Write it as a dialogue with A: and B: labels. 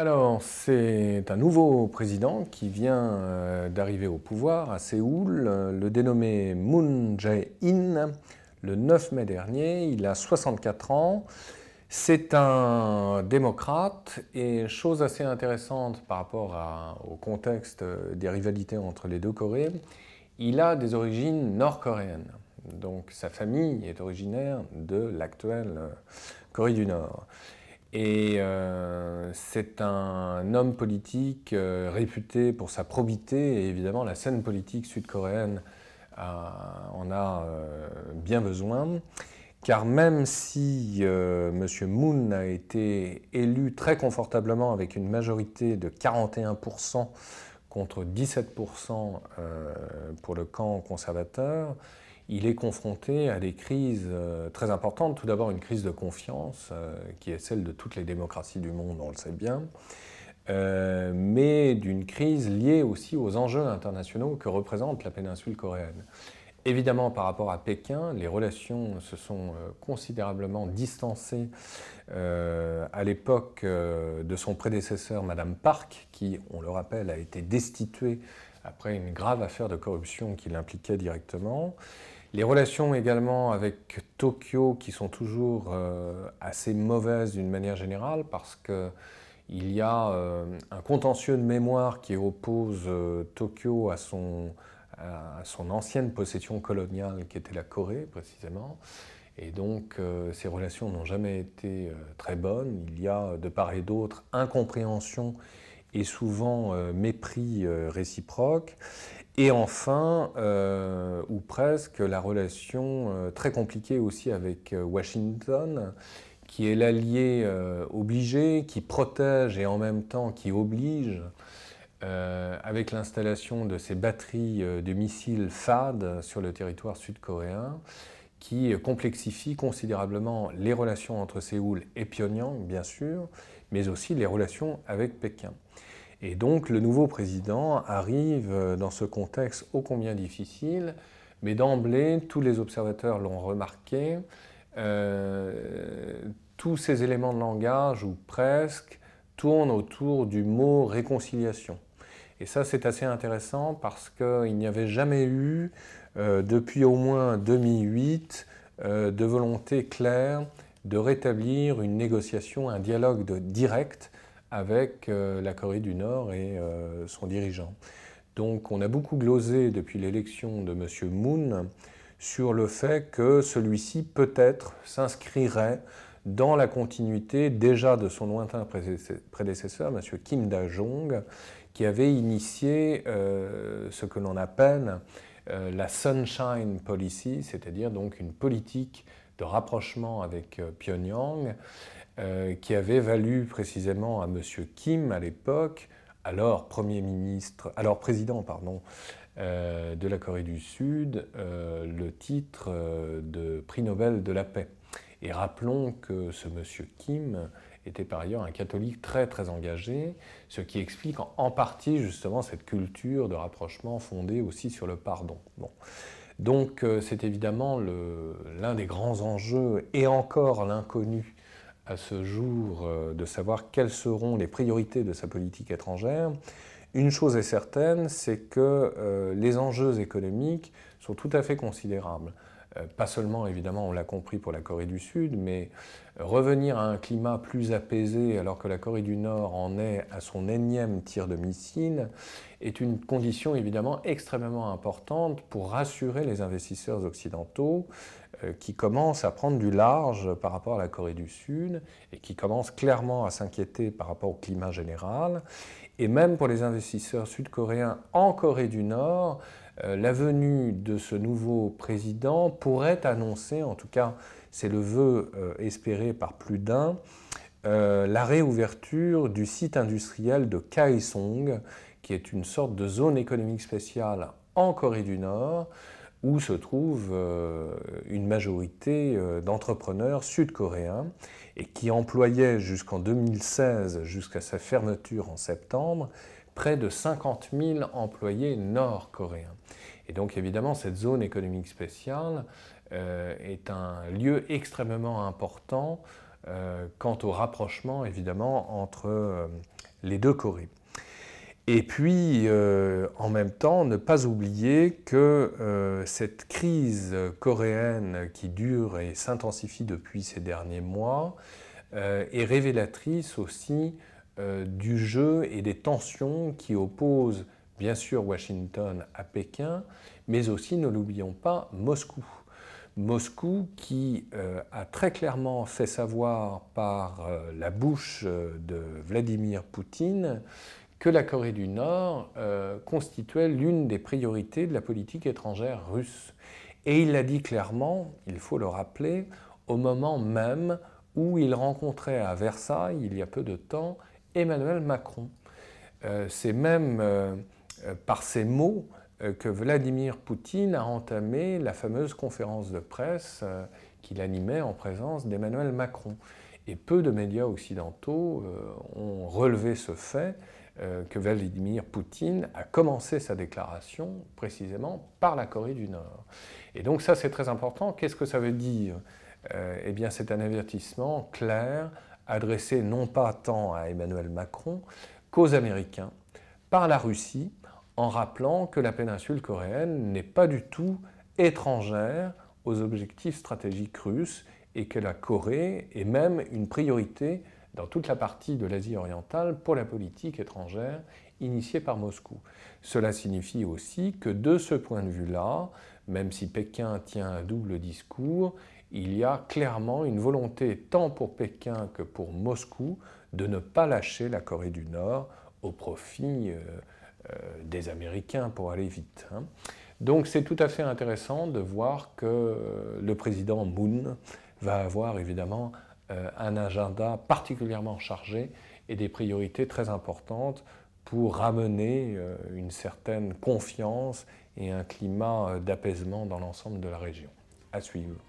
A: Alors, c'est un nouveau président qui vient euh, d'arriver au pouvoir à Séoul, le dénommé Moon Jae-in, le 9 mai dernier. Il a 64 ans. C'est un démocrate et chose assez intéressante par rapport au contexte des rivalités entre les deux Corées, il a des origines nord-coréennes. Donc sa famille est originaire de l'actuelle euh, Corée du Nord. Et euh, c'est un homme politique euh, réputé pour sa probité, et évidemment la scène politique sud-coréenne en a bien besoin, car même si M. Moon a été élu très confortablement avec une majorité de 41% contre 17% pour le camp conservateur, il est confronté à des crises euh, très importantes. Tout d'abord, une crise de confiance, euh, qui est celle de toutes les démocraties du monde, on le sait bien, euh, mais d'une crise liée aussi aux enjeux internationaux que représente la péninsule coréenne. Évidemment, par rapport à Pékin, les relations se sont considérablement distancées à l'époque de son prédécesseur, Madame Park, qui, on le rappelle, a été destituée après une grave affaire de corruption qui l'impliquait directement. Les relations également avec Tokyo qui sont toujours euh, assez mauvaises d'une manière générale parce qu'il y a euh, un contentieux de mémoire qui oppose euh, Tokyo à son, à son, ancienne possession coloniale qui était la Corée précisément. Et donc ces relations n'ont jamais été très bonnes. Il y a de part et d'autre incompréhension et souvent mépris réciproque. Et enfin, euh, ou presque, la relation euh, très compliquée aussi avec euh, Washington, qui est l'allié obligé, qui protège et en même temps qui oblige, avec l'installation de ces batteries de missiles FAD sur le territoire sud-coréen, qui complexifie considérablement les relations entre Séoul et Pyongyang, bien sûr, mais aussi les relations avec Pékin. Et donc le nouveau président arrive euh, dans ce contexte ô combien difficile, mais d'emblée, tous les observateurs l'ont remarqué, euh, tous ces éléments de langage, ou presque, tournent autour du mot réconciliation. Et ça, c'est assez intéressant parce qu'il n'y avait jamais eu, euh, depuis au moins 2008, de volonté claire de rétablir une négociation, un dialogue direct avec euh, la Corée du Nord et euh, son dirigeant. Donc on a beaucoup glosé depuis l'élection de M. Moon sur le fait que celui-ci peut-être s'inscrirait dans la continuité déjà de son lointain prédécesseur, M. Kim Da-jong, qui avait initié euh, ce que l'on appelle la Sunshine Policy, c'est-à-dire donc une politique de rapprochement avec Pyongyang, euh, qui avait valu précisément à M. Kim à l'époque, alors Premier ministre, alors président pardon, euh, de la Corée du Sud, euh, le titre de prix Nobel de la paix. Et rappelons que ce monsieur Kim était par ailleurs un catholique très très engagé, ce qui explique en, partie justement cette culture de rapprochement fondée aussi sur le pardon. Bon. Donc c'est évidemment l'un des grands enjeux et encore l'inconnu à ce jour euh, de savoir quelles seront les priorités de sa politique étrangère. Une chose est certaine, c'est que euh, les enjeux économiques sont tout à fait considérables. Euh, pas seulement, évidemment, on l'a compris pour la Corée du Sud, mais revenir à un climat plus apaisé alors que la Corée du Nord en est à son énième tir de missile est une condition évidemment extrêmement importante pour rassurer les investisseurs occidentaux qui commencent à prendre du large par rapport à la Corée du Sud et qui commencent clairement à s'inquiéter par rapport au climat général. Et même pour les investisseurs sud-coréens en Corée du Nord, euh, la venue de ce nouveau président pourrait annoncer, en tout cas c'est le vœu euh, espéré par plus d'un, la réouverture du site industriel de Kaesong, qui est une sorte de zone économique spéciale en Corée du Nord, où se trouve euh, une majorité euh, d'entrepreneurs sud-coréens et qui employaient jusqu'en 2016, jusqu'à sa fermeture en septembre, près de 50 000 employés nord-coréens. Et donc évidemment, cette zone économique spéciale euh, est un lieu extrêmement important quant au rapprochement évidemment entre les deux Corées. Et puis, euh, en même temps, ne pas oublier que euh, cette crise coréenne qui dure et s'intensifie depuis ces derniers mois euh, est révélatrice aussi du jeu et des tensions qui opposent bien sûr Washington à Pékin, mais aussi, ne l'oublions pas, Moscou. Moscou qui a très clairement fait savoir par la bouche de Vladimir Poutine que la Corée du Nord euh, constituait l'une des priorités de la politique étrangère russe. Et il l'a dit clairement, il faut le rappeler, au moment même où il rencontrait à Versailles, il y a peu de temps, Emmanuel Macron. Euh, c'est même euh, par ces mots que Vladimir Poutine a entamé la fameuse conférence de presse qu'il animait en présence d'Emmanuel Macron. Et peu de médias occidentaux ont relevé ce fait que Vladimir Poutine a commencé sa déclaration précisément par la Corée du Nord. Et donc ça c'est très important. Qu'est-ce que ça veut dire? Euh, Eh bien c'est un avertissement clair adressé non pas tant à Emmanuel Macron qu'aux Américains par la Russie en rappelant que la péninsule coréenne n'est pas du tout étrangère aux objectifs stratégiques russes et que la Corée est même une priorité dans toute la partie de l'Asie orientale pour la politique étrangère initiée par Moscou. Cela signifie aussi que de ce point de vue-là, même si Pékin tient un double discours, il y a clairement une volonté tant pour Pékin que pour Moscou de ne pas lâcher la Corée du Nord au profit euh, euh, des Américains pour aller vite. Hein. Donc c'est tout à fait intéressant de voir que le président Moon va avoir évidemment euh, un agenda particulièrement chargé et des priorités très importantes pour ramener euh, une certaine confiance et un climat euh, d'apaisement dans l'ensemble de la région. À suivre.